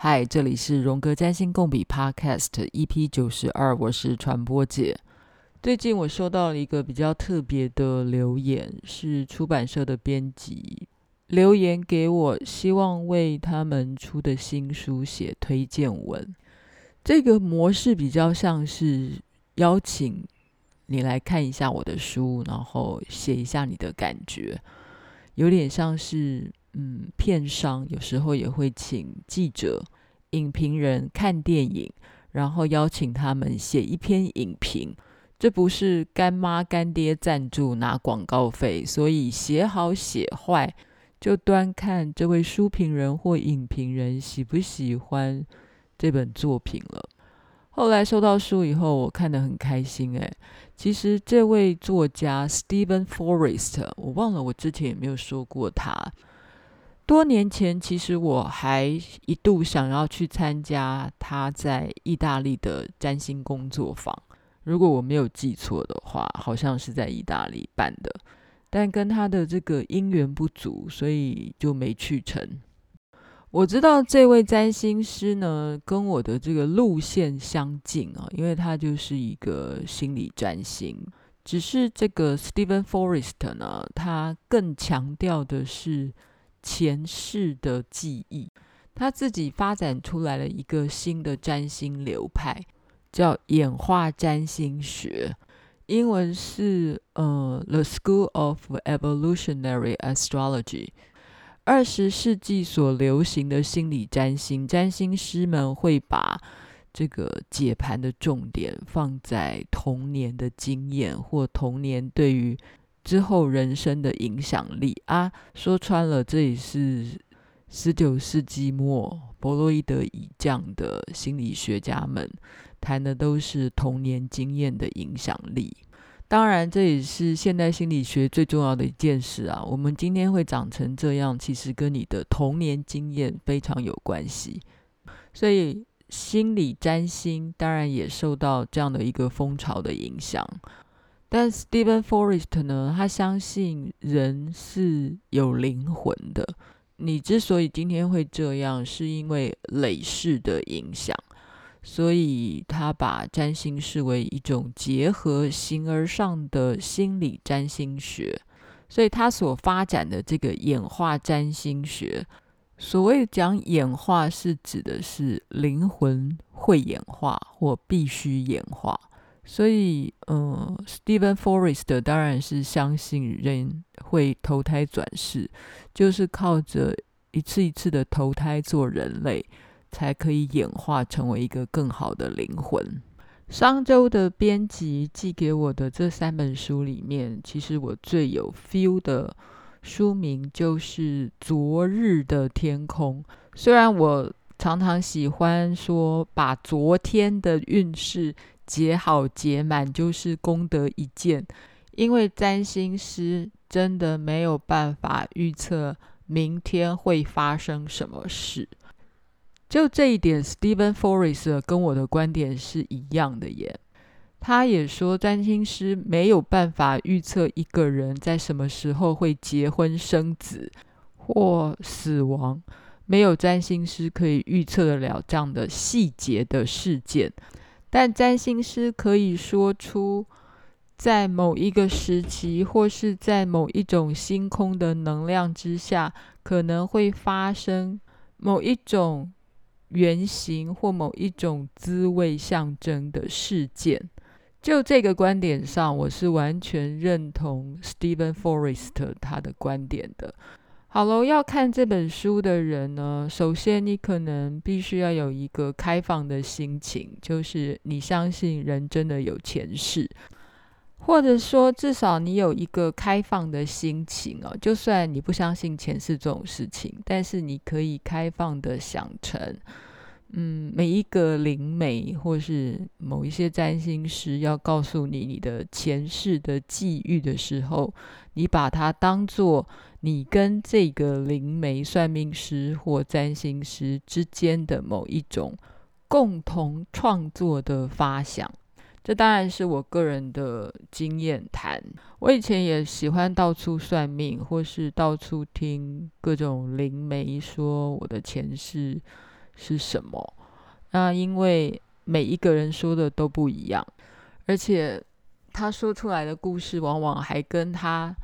嗨，这里是荣格占星共笔 Podcast EP 九十二，我是传播姐。最近我收到了一个比较特别的留言，是出版社的编辑留言给我，希望为他们出的新书写推荐文。这个模式比较像是邀请你来看一下我的书，然后写一下你的感觉，有点像是。嗯，片商有时候也会请记者、影评人看电影，然后邀请他们写一篇影评。这不是干妈干爹赞助拿广告费，所以写好写坏就端看这位书评人或影评人喜不喜欢这本作品了。后来收到书以后，我看得很开心。哎，其实这位作家 Steven Forrest，我忘了我之前有没有说过他。多年前，其实我还一度想要去参加他在意大利的占星工作坊。如果我没有记错的话，好像是在意大利办的，但跟他的这个因缘不足，所以就没去成。我知道这位占星师呢，跟我的这个路线相近啊，因为他就是一个心理占星。只是这个 Steven Forrest 呢，他更强调的是。前世的记忆，他自己发展出来了一个新的占星流派，叫演化占星学，英文是呃 The School of Evolutionary Astrology。二十世纪所流行的心理占星，占星师们会把这个解盘的重点放在童年的经验或童年对于。之后人生的影响力啊，说穿了，这也是十九世纪末弗洛伊德以降的心理学家们谈的都是童年经验的影响力。当然，这也是现代心理学最重要的一件事啊。我们今天会长成这样，其实跟你的童年经验非常有关系。所以，心理占星当然也受到这样的一个风潮的影响。但 Steven Forrest 呢，他相信人是有灵魂的。你之所以今天会这样，是因为累世的影响。所以他把占星视为一种结合形而上的心理占星学。所以他所发展的这个演化占星学，所谓讲演化，是指的是灵魂会演化或必须演化。所以，嗯，Stephen Forrest 当然是相信人会投胎转世，就是靠着一次一次的投胎做人类，才可以演化成为一个更好的灵魂。上周的编辑寄给我的这三本书里面，其实我最有 feel 的书名就是《昨日的天空》。虽然我常常喜欢说把昨天的运势。结好结满就是功德一件，因为占星师真的没有办法预测明天会发生什么事。就这一点，Stephen Forrest 跟我的观点是一样的耶。他也说，占星师没有办法预测一个人在什么时候会结婚生子或死亡，没有占星师可以预测得了这样的细节的事件。但占星师可以说出，在某一个时期，或是在某一种星空的能量之下，可能会发生某一种原型或某一种滋味象征的事件。就这个观点上，我是完全认同 Steven Forrest 他的观点的。好喽，要看这本书的人呢，首先你可能必须要有一个开放的心情，就是你相信人真的有前世，或者说至少你有一个开放的心情哦。就算你不相信前世这种事情，但是你可以开放的想成，嗯，每一个灵媒或是某一些占星师要告诉你你的前世的际遇的时候，你把它当做。你跟这个灵媒、算命师或占星师之间的某一种共同创作的发想，这当然是我个人的经验谈。我以前也喜欢到处算命，或是到处听各种灵媒说我的前世是什么。那因为每一个人说的都不一样，而且他说出来的故事往往还跟他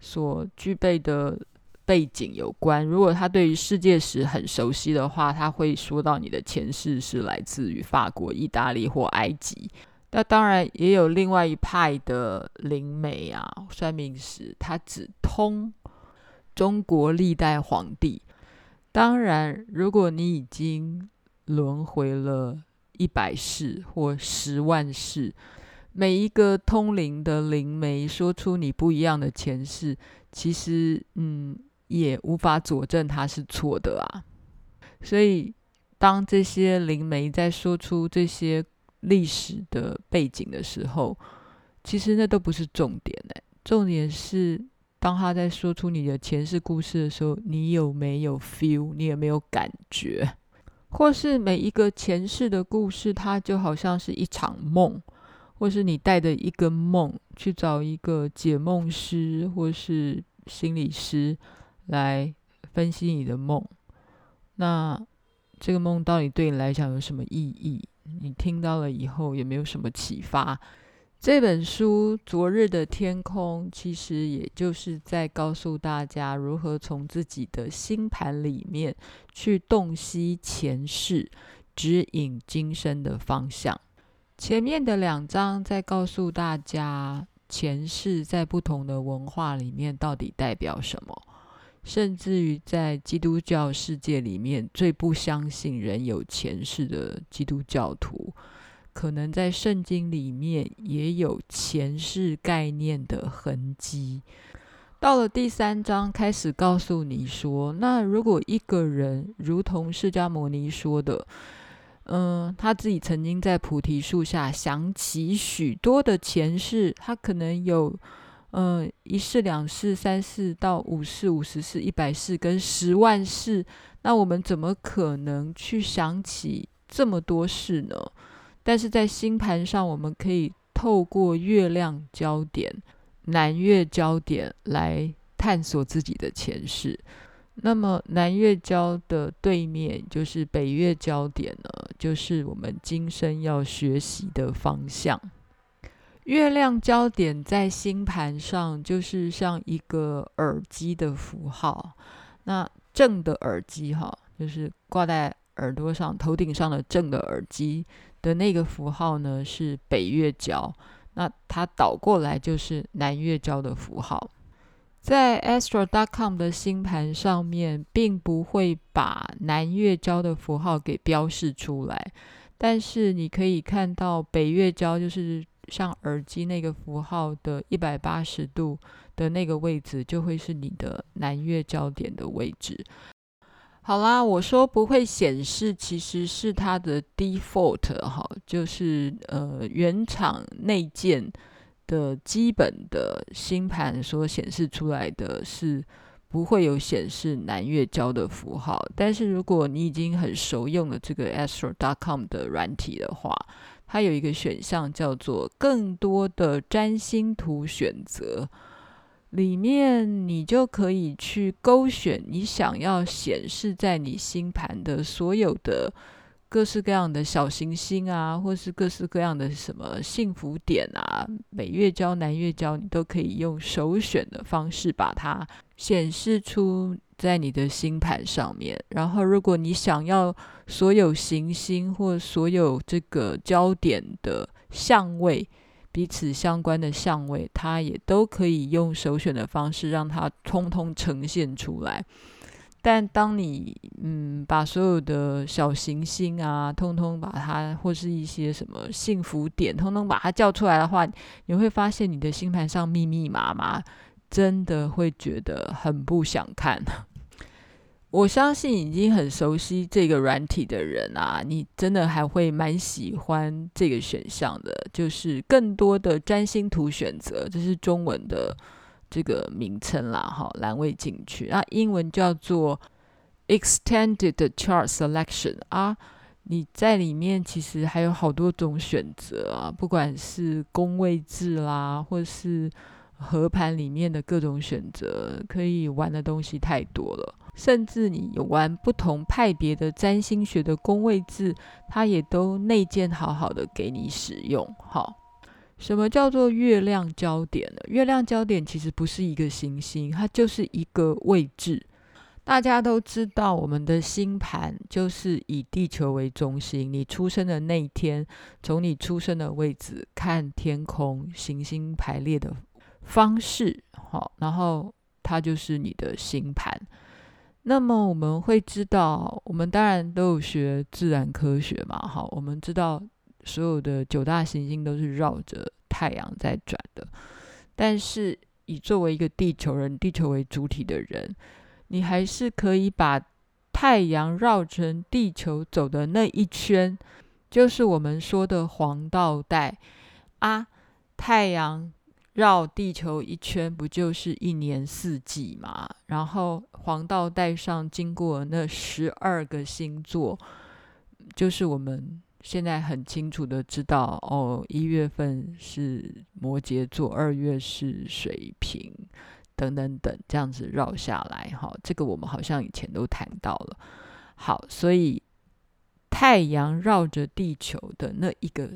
所具备的背景有关。如果他对于世界史很熟悉的话，他会说到你的前世是来自于法国、意大利或埃及。那当然也有另外一派的灵媒啊，算命师，他只通中国历代皇帝。当然，如果你已经轮回了一百世或十万世，每一个通灵的灵媒说出你不一样的前世，其实嗯，也无法佐证他是错的啊。所以，当这些灵媒在说出这些历史的背景的时候，其实那都不是重点哎，重点是当他在说出你的前世故事的时候，你有没有 feel？你有没有感觉？或是每一个前世的故事，它就好像是一场梦，或是你带着一个梦去找一个解梦师或是心理师来分析你的梦，那这个梦到底对你来讲有什么意义？你听到了以后有没有什么启发？这本书《昨日的天空》其实也就是在告诉大家如何从自己的星盘里面去洞悉前世，指引今生的方向。前面的两章在告诉大家前世在不同的文化里面到底代表什么。甚至于在基督教世界里面，最不相信人有前世的基督教徒，可能在圣经里面也有前世概念的痕迹。到了第三章，开始告诉你说，那如果一个人如同释迦牟尼说的，嗯，他自己曾经在菩提树下想起许多的前世，他可能有。嗯，一世、两世、三世到五世、五十世、一百世跟十万世，那我们怎么可能去想起这么多世呢？但是在星盘上，我们可以透过月亮交点、南月焦点来探索自己的前世。那么南月焦的对面就是北月焦点呢，就是我们今生要学习的方向。月亮焦点在星盘上，就是像一个耳机的符号。那正的耳机哈，就是挂在耳朵上、头顶上的正的耳机的那个符号呢，是北月交。那它倒过来就是南月交的符号。在 Astro.com 的星盘上面，并不会把南月交的符号给标示出来，但是你可以看到北月交就是。像耳机那个符号的一百八十度的那个位置，就会是你的南月交点的位置。好啦，我说不会显示，其实是它的 default 哈，就是呃原厂内建的基本的星盘所显示出来的是不会有显示南月交的符号。但是如果你已经很熟用了这个 Astro.com 的软体的话，它有一个选项叫做“更多的占星图选择”，里面你就可以去勾选你想要显示在你星盘的所有的各式各样的小行星啊，或是各式各样的什么幸福点啊，北月交、南月交，你都可以用首选的方式把它显示出。在你的星盘上面，然后如果你想要所有行星或所有这个焦点的相位彼此相关的相位，它也都可以用首选的方式让它通通呈现出来。但当你嗯把所有的小行星啊，通通把它或是一些什么幸福点，通通把它叫出来的话，你会发现你的星盘上密密麻麻。真的会觉得很不想看。我相信已经很熟悉这个软体的人啊，你真的还会蛮喜欢这个选项的，就是更多的占星图选择，这是中文的这个名称啦，哈，栏位进去，那英文叫做 Extended Chart Selection 啊，你在里面其实还有好多种选择啊，不管是宫位制啦，或是。合盘里面的各种选择，可以玩的东西太多了。甚至你玩不同派别的占星学的宫位字，它也都内建好好的给你使用。好，什么叫做月亮焦点呢？月亮焦点其实不是一个行星，它就是一个位置。大家都知道，我们的星盘就是以地球为中心。你出生的那一天，从你出生的位置看天空，行星排列的方式，好，然后它就是你的星盘。那么我们会知道，我们当然都有学自然科学嘛，好，我们知道所有的九大行星都是绕着太阳在转的。但是以作为一个地球人，地球为主体的人，你还是可以把太阳绕成地球走的那一圈，就是我们说的黄道带啊。太阳绕地球一圈，不就是一年四季吗？然后黄道带上经过那十二个星座，就是我们现在很清楚的知道哦，一月份是摩羯座，二月是水瓶。等等等，这样子绕下来，哈，这个我们好像以前都谈到了。好，所以太阳绕着地球的那一个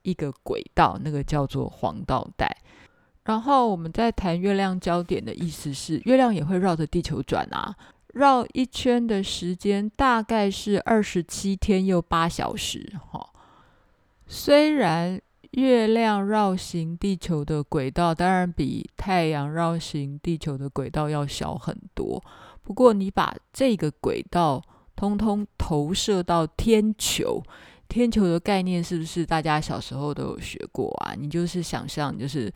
一个轨道，那个叫做黄道带。然后我们在谈月亮焦点的意思是，月亮也会绕着地球转啊，绕一圈的时间大概是二十七天又八小时，哈。虽然。月亮绕行地球的轨道当然比太阳绕行地球的轨道要小很多。不过，你把这个轨道通通投射到天球，天球的概念是不是大家小时候都有学过啊？你就是想象，就是。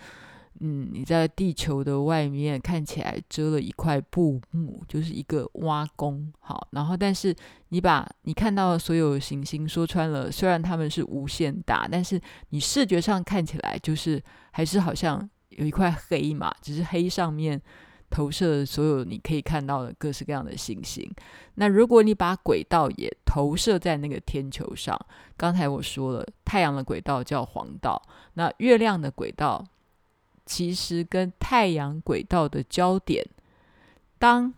嗯，你在地球的外面看起来遮了一块布幕，就是一个挖工。好，然后但是你把你看到的所有行星说穿了，虽然它们是无限大，但是你视觉上看起来就是还是好像有一块黑嘛，只是黑上面投射所有你可以看到的各式各样的行星。那如果你把轨道也投射在那个天球上，刚才我说了，太阳的轨道叫黄道，那月亮的轨道。其实跟太阳轨道的交点，当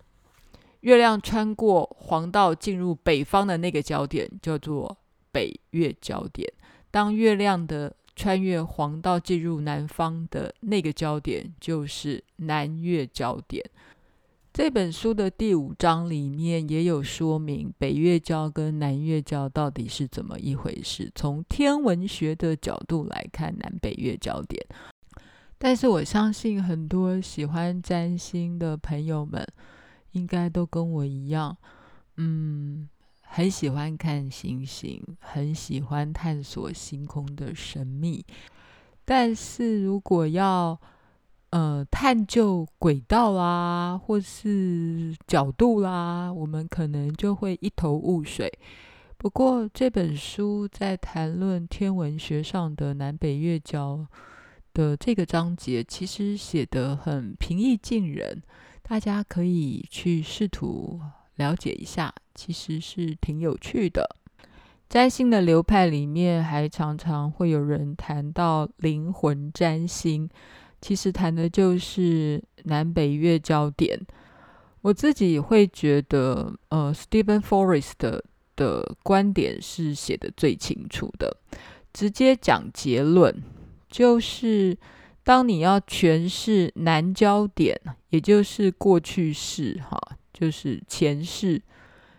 月亮穿过黄道进入北方的那个焦点叫做北月焦点；当月亮的穿越黄道进入南方的那个焦点就是南月焦点。这本书的第五章里面也有说明北月交跟南月交到底是怎么一回事。从天文学的角度来看，南北月焦点。但是我相信很多喜欢占星的朋友们，应该都跟我一样，嗯，很喜欢看星星，很喜欢探索星空的神秘。但是如果要呃探究轨道啦，或是角度啦，我们可能就会一头雾水。不过这本书在谈论天文学上的南北月交的这个章节其实写得很平易近人，大家可以去试图了解一下，其实是挺有趣的。占星的流派里面，还常常会有人谈到灵魂占星，其实谈的就是南北月焦点。我自己会觉得，呃，Steven Forrest 的的观点是写得最清楚的，直接讲结论。就是当你要诠释南交点，也就是过去式，哈，就是前世，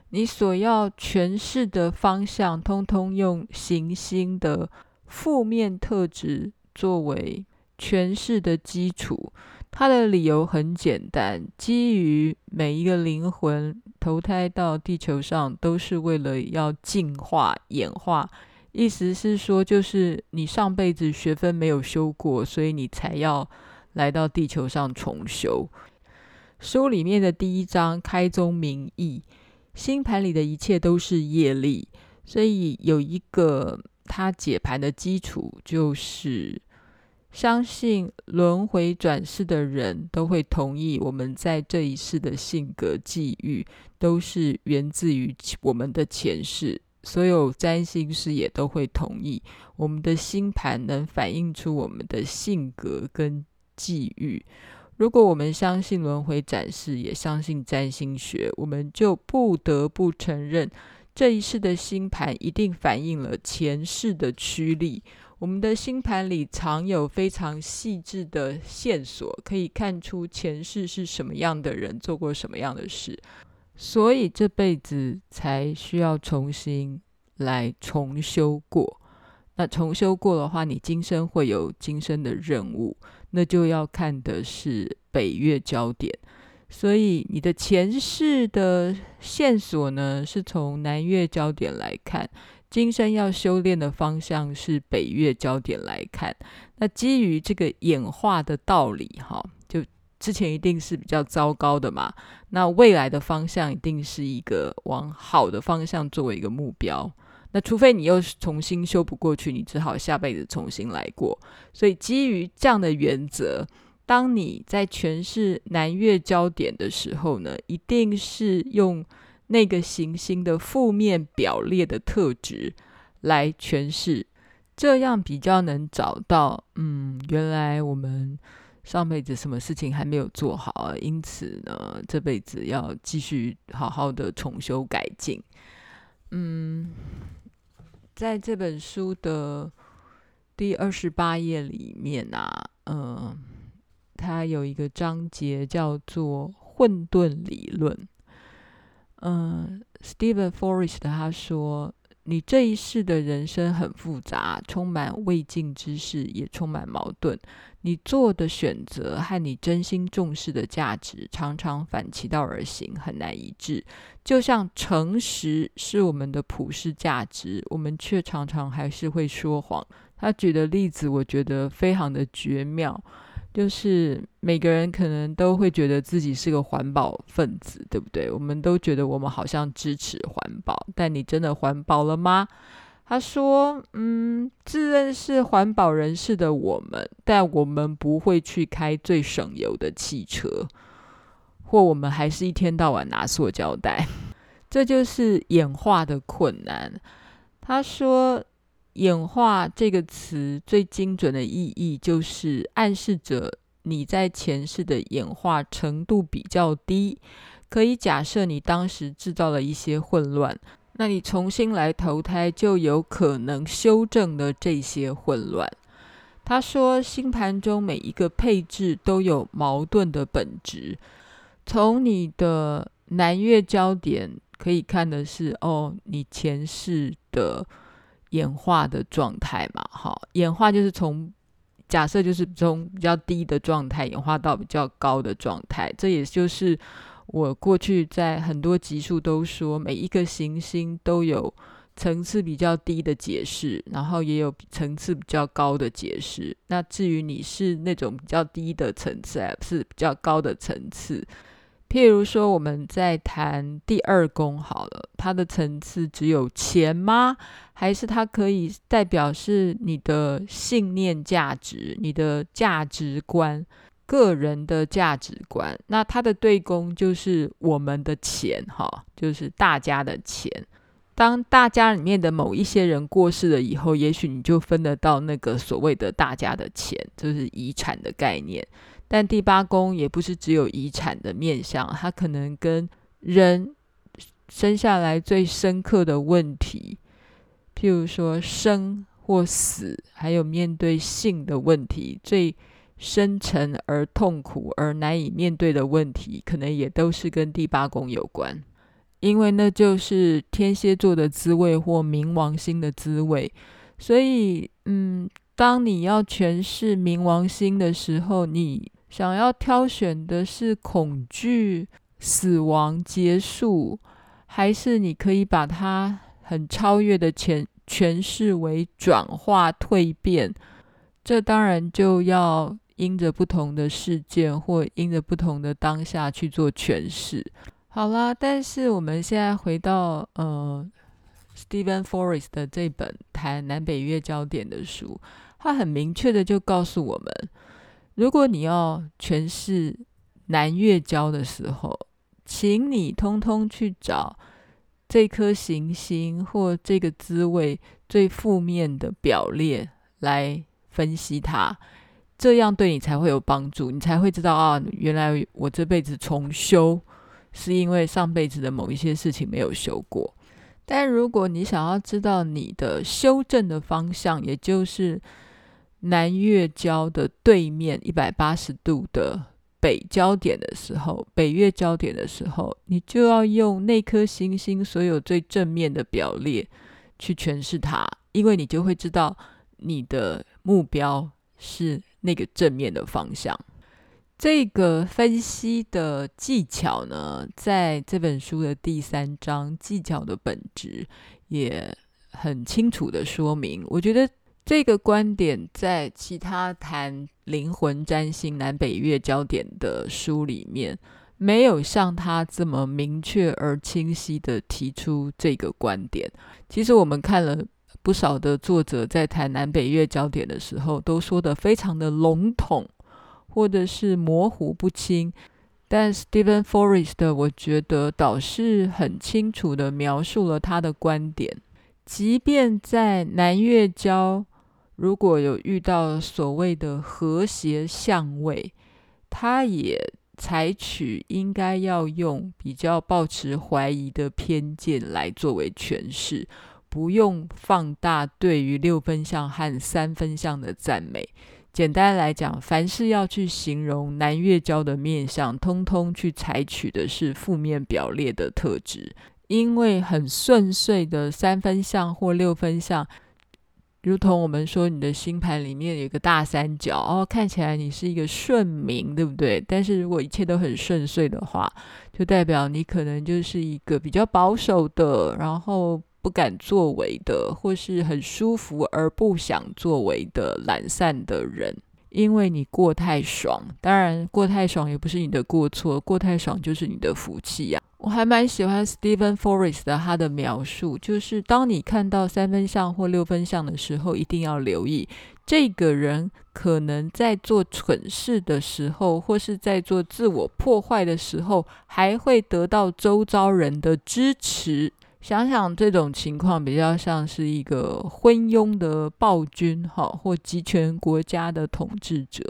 你所要诠释的方向，通通用行星的负面特质作为诠释的基础。它的理由很简单，基于每一个灵魂投胎到地球上，都是为了要进化、演化。意思是说，就是你上辈子学分没有修过，所以你才要来到地球上重修。书里面的第一章开宗明义，星盘里的一切都是业力，所以有一个他解盘的基础，就是相信轮回转世的人都会同意，我们在这一世的性格际遇都是源自于我们的前世。所有占星师也都会同意，我们的星盘能反映出我们的性格跟际遇。如果我们相信轮回转世，也相信占星学，我们就不得不承认，这一世的星盘一定反映了前世的驱力。我们的星盘里藏有非常细致的线索，可以看出前世是什么样的人，做过什么样的事，所以这辈子才需要重新来重修过。那重修过的话，你今生会有今生的任务，那就要看的是北月焦点。所以你的前世的线索呢，是从南月焦点来看。今生要修炼的方向是北月焦点来看，那基于这个演化的道理，哈，之前一定是比较糟糕的嘛，那未来的方向一定是一个往好的方向作为一个目标，那除非你又重新修补过去，你只好下辈子重新来过。所以基于这样的原则，当你在诠释南月焦点的时候呢，一定是用。那个行星的负面表列的特质来诠释，这样比较能找到，嗯，原来我们上辈子什么事情还没有做好，因此呢，这辈子要继续好好的重修改进。嗯，在这本书的第二十八页里面啊，嗯，它有一个章节叫做混沌理论。嗯，Steven Forrest 他说：“你这一世的人生很复杂，充满未尽之事，也充满矛盾。你做的选择和你真心重视的价值常常反其道而行，很难一致。就像诚实是我们的普世价值，我们却常常还是会说谎。”他举的例子，我觉得非常的绝妙。就是每个人可能都会觉得自己是个环保分子，对不对？我们都觉得我们好像支持环保，但你真的环保了吗？他说：“嗯，自认是环保人士的我们，但我们不会去开最省油的汽车，或我们还是一天到晚拿塑胶袋，这就是演化的困难。”他说。演化这个词最精准的意义，就是暗示着你在前世的演化程度比较低。可以假设你当时制造了一些混乱，那你重新来投胎，就有可能修正了这些混乱。他说，星盘中每一个配置都有矛盾的本质。从你的南月焦点可以看的是，哦，你前世的。演化的状态嘛，好，演化就是从假设就是从比较低的状态演化到比较高的状态，这也就是我过去在很多集数都说，每一个行星都有层次比较低的解释，然后也有层次比较高的解释。那至于你是那种比较低的层次，还是比较高的层次？譬如说，我们在谈第二宫好了，它的层次只有钱吗？还是它可以代表是你的信念价值、你的价值观、个人的价值观？那它的对宫就是我们的钱，哈，就是大家的钱。当大家里面的某一些人过世了以后，也许你就分得到那个所谓的大家的钱，就是遗产的概念。但第八宫也不是只有遗产的面相，它可能跟人生下来最深刻的问题，譬如说生或死，还有面对性的问题，最深沉而痛苦而难以面对的问题，可能也都是跟第八宫有关，因为那就是天蝎座的滋味或冥王星的滋味。所以，嗯，当你要诠释冥王星的时候，你想要挑选的是恐惧、死亡、结束，还是你可以把它很超越的诠诠释为转化、蜕变？这当然就要因着不同的事件或因着不同的当下去做诠释。好啦，但是我们现在回到呃，Steven Forrest 的这本谈南北月交点的书，他很明确的就告诉我们。如果你要诠释南月交的时候，请你通通去找这颗行星或这个滋味最负面的表列来分析它。这样对你才会有帮助，你才会知道啊，原来我这辈子重修是因为上辈子的某一些事情没有修过。但如果你想要知道你的修正的方向，也就是南月交的对面一百八十度的北交点的时候，北月交点的时候，你就要用那颗行星所有最正面的表列去诠释它，因为你就会知道你的目标是那个正面的方向。这个分析的技巧呢，在这本书的第三章“技巧的本质”也很清楚的说明。我觉得这个观点在其他谈灵魂占星南北月焦点的书里面，没有像他这么明确而清晰的提出这个观点。其实我们看了不少的作者在谈南北月焦点的时候，都说得非常的笼统。或者是模糊不清，但 Steven Forrest 我觉得倒是很清楚地描述了他的观点。即便在南月交如果有遇到所谓的和谐相位，他也采取应该要用比较抱持怀疑的偏见来作为诠释，不用放大对于六分相和三分相的赞美。简单来讲，凡是要去形容南月交的面相，通通去采取的是负面表列的特质。因为很顺遂的三分相或六分相，如同我们说你的星盘里面有一个大三角，哦，看起来你是一个顺民，对不对？但是如果一切都很顺遂的话，就代表你可能就是一个比较保守的，然后。不敢作为的，或是很舒服而不想作为的懒散的人，因为你过太爽。当然，过太爽也不是你的过错，过太爽就是你的福气呀、我还蛮喜欢 Steven Forrest 的他的描述，就是当你看到三分像或六分像的时候，一定要留意这个人可能在做蠢事的时候，或是在做自我破坏的时候，还会得到周遭人的支持。想想这种情况，比较像是一个昏庸的暴君，哈，或集权国家的统治者，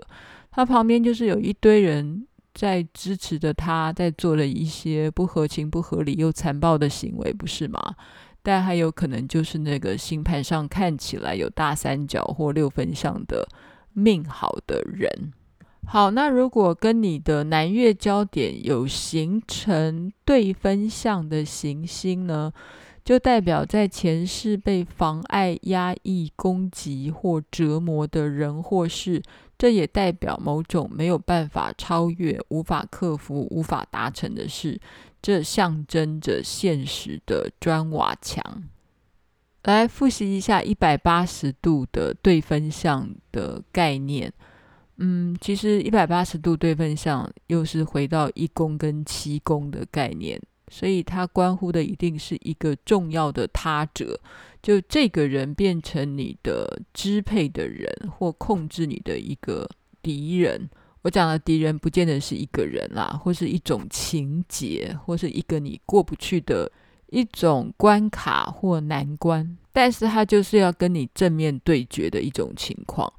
他旁边就是有一堆人在支持着他，在做了一些不合情、不合理又残暴的行为，不是吗？但还有可能就是那个星盘上看起来有大三角或六分相的命好的人。好，那如果跟你的南月焦点有形成对分相的行星呢，就代表在前世被妨碍、压抑、攻击或折磨的人或事，这也代表某种没有办法超越、无法克服、无法达成的事。这象征着现实的砖瓦墙。来复习一下一百八十度的对分项的概念。嗯，其实一百八十度对分项又是回到一宫跟七宫的概念，所以它关乎的一定是一个重要的他者，就这个人变成你的支配的人或控制你的一个敌人。我讲的敌人不见得是一个人啦，或是一种情节，或是一个你过不去的一种关卡或难关，但是它就是要跟你正面对决的一种情况。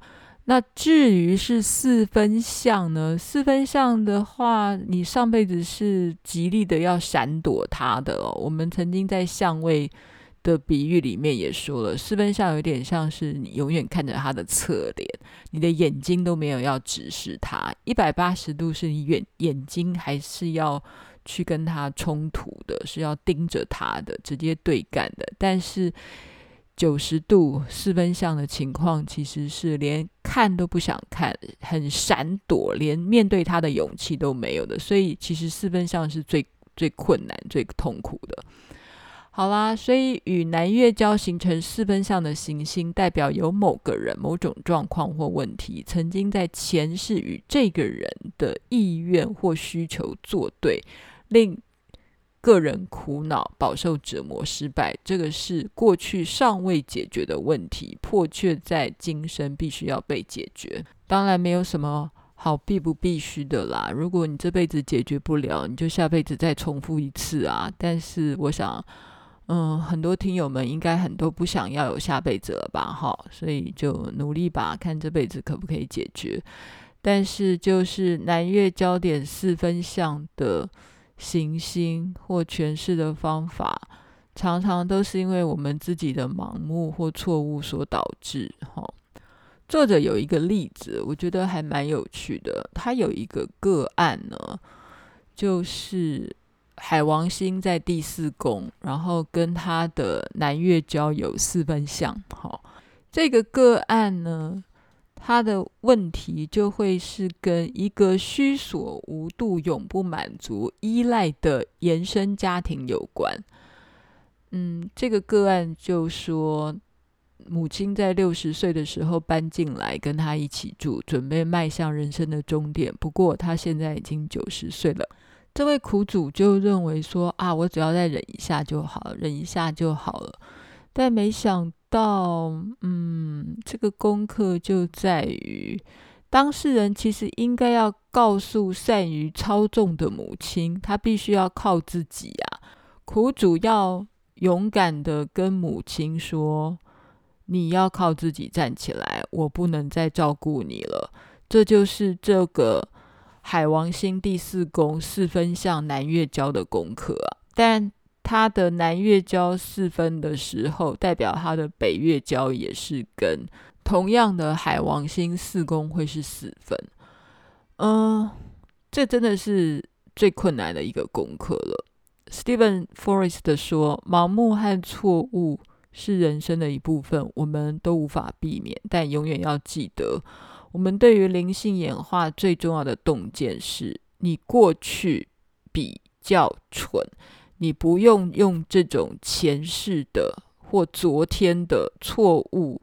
那至于是四分相呢？四分相的话，你上辈子是极力的要闪躲它的哦。我们曾经在相位的比喻里面也说了，四分相有点像是你永远看着他的侧脸，你的眼睛都没有要直视他。一百八十度是你眼眼睛还是要去跟他冲突的，是要盯着他的，直接对干的。但是九十度四分相的情况，其实是连看都不想看，很闪躲，连面对他的勇气都没有的。所以，其实四分相是最最困难、最痛苦的。好啦，所以与南月交形成四分相的行星，代表有某个人、某种状况或问题，曾经在前世与这个人的意愿或需求作对，令个人苦恼、饱受折磨、失败，这个是过去尚未解决的问题，迫切在今生必须要被解决。当然，没有什么好必不必须的啦。如果你这辈子解决不了，你就下辈子再重复一次啊。但是，我想，嗯，很多听友们应该很多不想要有下辈子了吧？哈，所以就努力吧，看这辈子可不可以解决。但是就是南月焦点四分相的行星或诠释的方法，常常都是因为我们自己的盲目或错误所导致。哈，作者有一个例子，我觉得还蛮有趣的。他有一个个案呢，就是海王星在第四宫，然后跟他的南月交有四分相。哈，这个个案呢，他的问题就会是跟一个虚所无度、永不满足、依赖的延伸家庭有关。嗯，这个个案就说，母亲在六十岁的时候搬进来跟他一起住，准备迈向人生的终点。不过他现在已经九十岁了。这位苦主就认为说啊，我只要再忍一下就好，忍一下就好了。但没想到，嗯，这个功课就在于当事人其实应该要告诉善于操纵的母亲，她必须要靠自己啊。苦主要。勇敢的跟母亲说：“你要靠自己站起来，我不能再照顾你了。”这就是这个海王星第四宫四分相南月交的功课啊。但他的南月交四分的时候，代表他的北月交也是跟同样的海王星四宫会是四分。嗯，这真的是最困难的一个功课了。Steven Forrest 说：“盲目和错误是人生的一部分，我们都无法避免。但永远要记得，我们对于灵性演化最重要的洞见是：你过去比较蠢，你不用用这种前世的或昨天的错误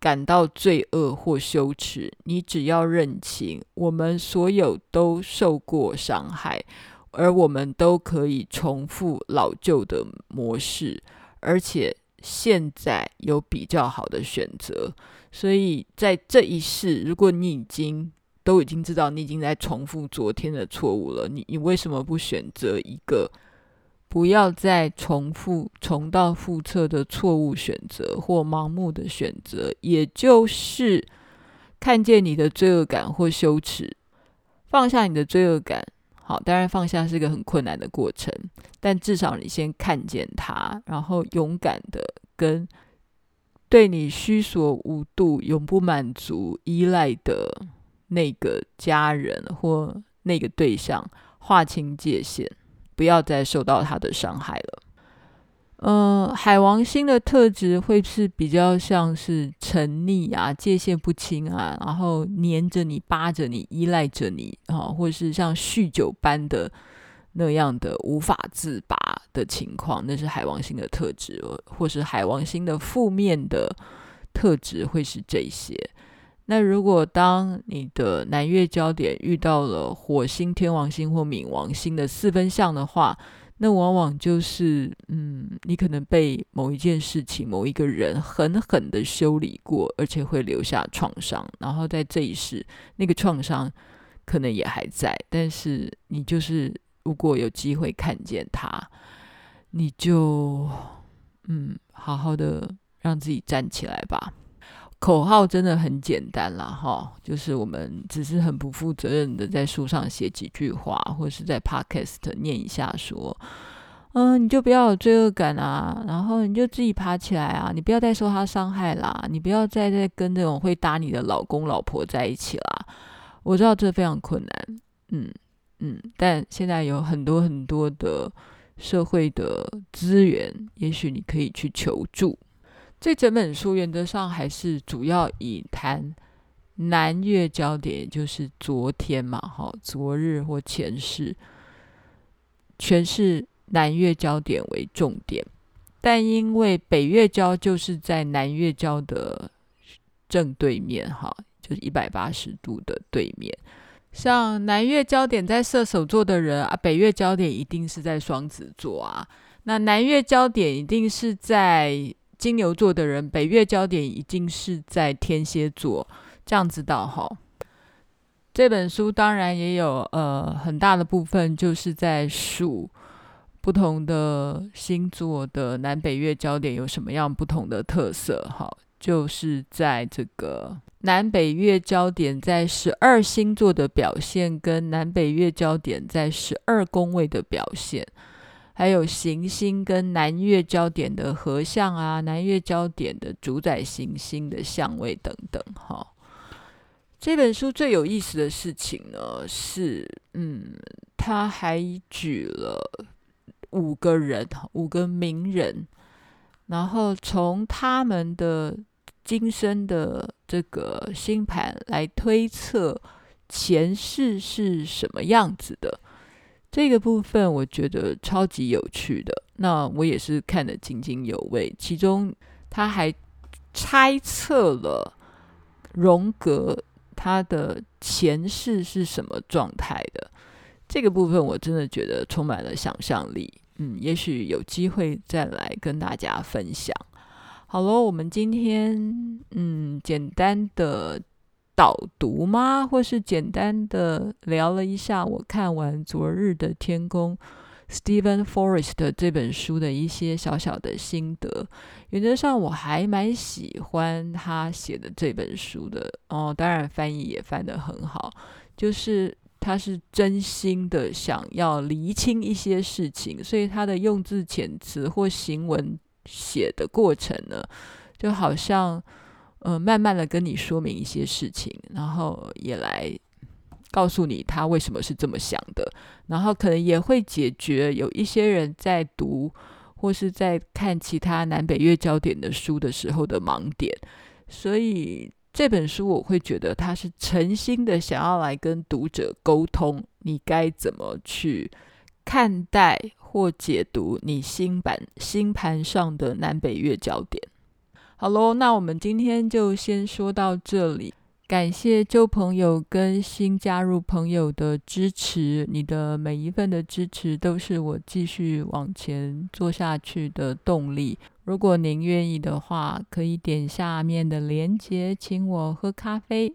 感到罪恶或羞耻。你只要认清，我们所有都受过伤害。”而我们都可以重复老旧的模式，而且现在有比较好的选择。所以在这一世，如果你已经都已经知道你已经在重复昨天的错误了，你你为什么不选择一个不要再重复、重蹈覆辙的错误选择或盲目的选择？也就是看见你的罪恶感或羞耻，放下你的罪恶感。好，当然放下是个很困难的过程，但至少你先看见它，然后勇敢的跟对你须索无度、永不满足、依赖的那个家人或那个对象划清界限，不要再受到他的伤害了。呃，海王星的特质会是比较像是沉溺啊、界限不清啊，然后黏着你、扒着你、依赖着你啊，或是像酗酒般的那样的无法自拔的情况，那是海王星的特质，或是海王星的负面的特质会是这些。那如果当你的南月焦点遇到了火星、天王星或冥王星的四分相的话，那往往就是，嗯，你可能被某一件事情、某一个人狠狠的修理过，而且会留下创伤。然后在这一世，那个创伤可能也还在，但是你就是如果有机会看见它，你就，嗯，好好的让自己站起来吧。口号真的很简单啦，哈，就是我们只是很不负责任的在书上写几句话，或者是在 Podcast 念一下，说，嗯，你就不要有罪恶感啊，然后你就自己爬起来啊，你不要再受他伤害啦，你不要再再跟那种会打你的老公老婆在一起啦。我知道这非常困难，嗯嗯，但现在有很多很多的社会的资源，也许你可以去求助。这整本书原则上还是主要以谈南月焦点，就是昨天嘛，哈，昨日或前世，全是南月焦点为重点。但因为北月焦就是在南月焦的正对面，哈，就是一百八十度的对面。像南月焦点在射手座的人啊，北月焦点一定是在双子座啊。那南月焦点一定是在。金牛座的人，北月焦点一定是在天蝎座，这样子的哈。这本书当然也有呃很大的部分，就是在数不同的星座的南北月焦点有什么样不同的特色？哈，就是在这个南北月焦点在十二星座的表现，跟南北月焦点在十二宫位的表现，还有行星跟南月焦点的合相啊，南月焦点的主宰行星的相位等等，哈。这本书最有意思的事情呢，是，嗯，他还举了五个人，五个名人，然后从他们的今生的这个星盘来推测前世是什么样子的。这个部分我觉得超级有趣的，那我也是看得津津有味。其中他还猜测了荣格。他的前世是什么状态的？这个部分我真的觉得充满了想象力。嗯，也许有机会再来跟大家分享。好喽，我们今天嗯，简单的导读吗？或是简单的聊了一下我看完昨日的天空。Stephen Forrest 这本书的一些小小的心得，原则上我还蛮喜欢他写的这本书的哦。当然翻译也翻得很好，就是他是真心的想要厘清一些事情，所以他的用字遣词或行文写的过程呢，就好像呃慢慢的跟你说明一些事情，然后也来。告诉你他为什么是这么想的，然后可能也会解决有一些人在读或是在看其他南北月焦点的书的时候的盲点。所以这本书我会觉得他是诚心的想要来跟读者沟通，你该怎么去看待或解读你新版星盘上的南北月焦点。好喽，那我们今天就先说到这里。感谢旧朋友跟新加入朋友的支持，你的每一份的支持都是我继续往前做下去的动力。如果您愿意的话，可以点下面的链接，请我喝咖啡。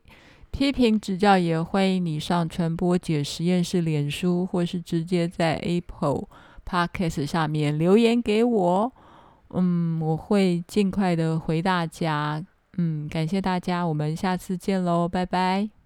批评指教也欢迎你上传播解实验室脸书，或是直接在 Apple Podcast 下面留言给我。嗯，我会尽快的回大家。嗯，感谢大家，我们下次见喽，拜拜。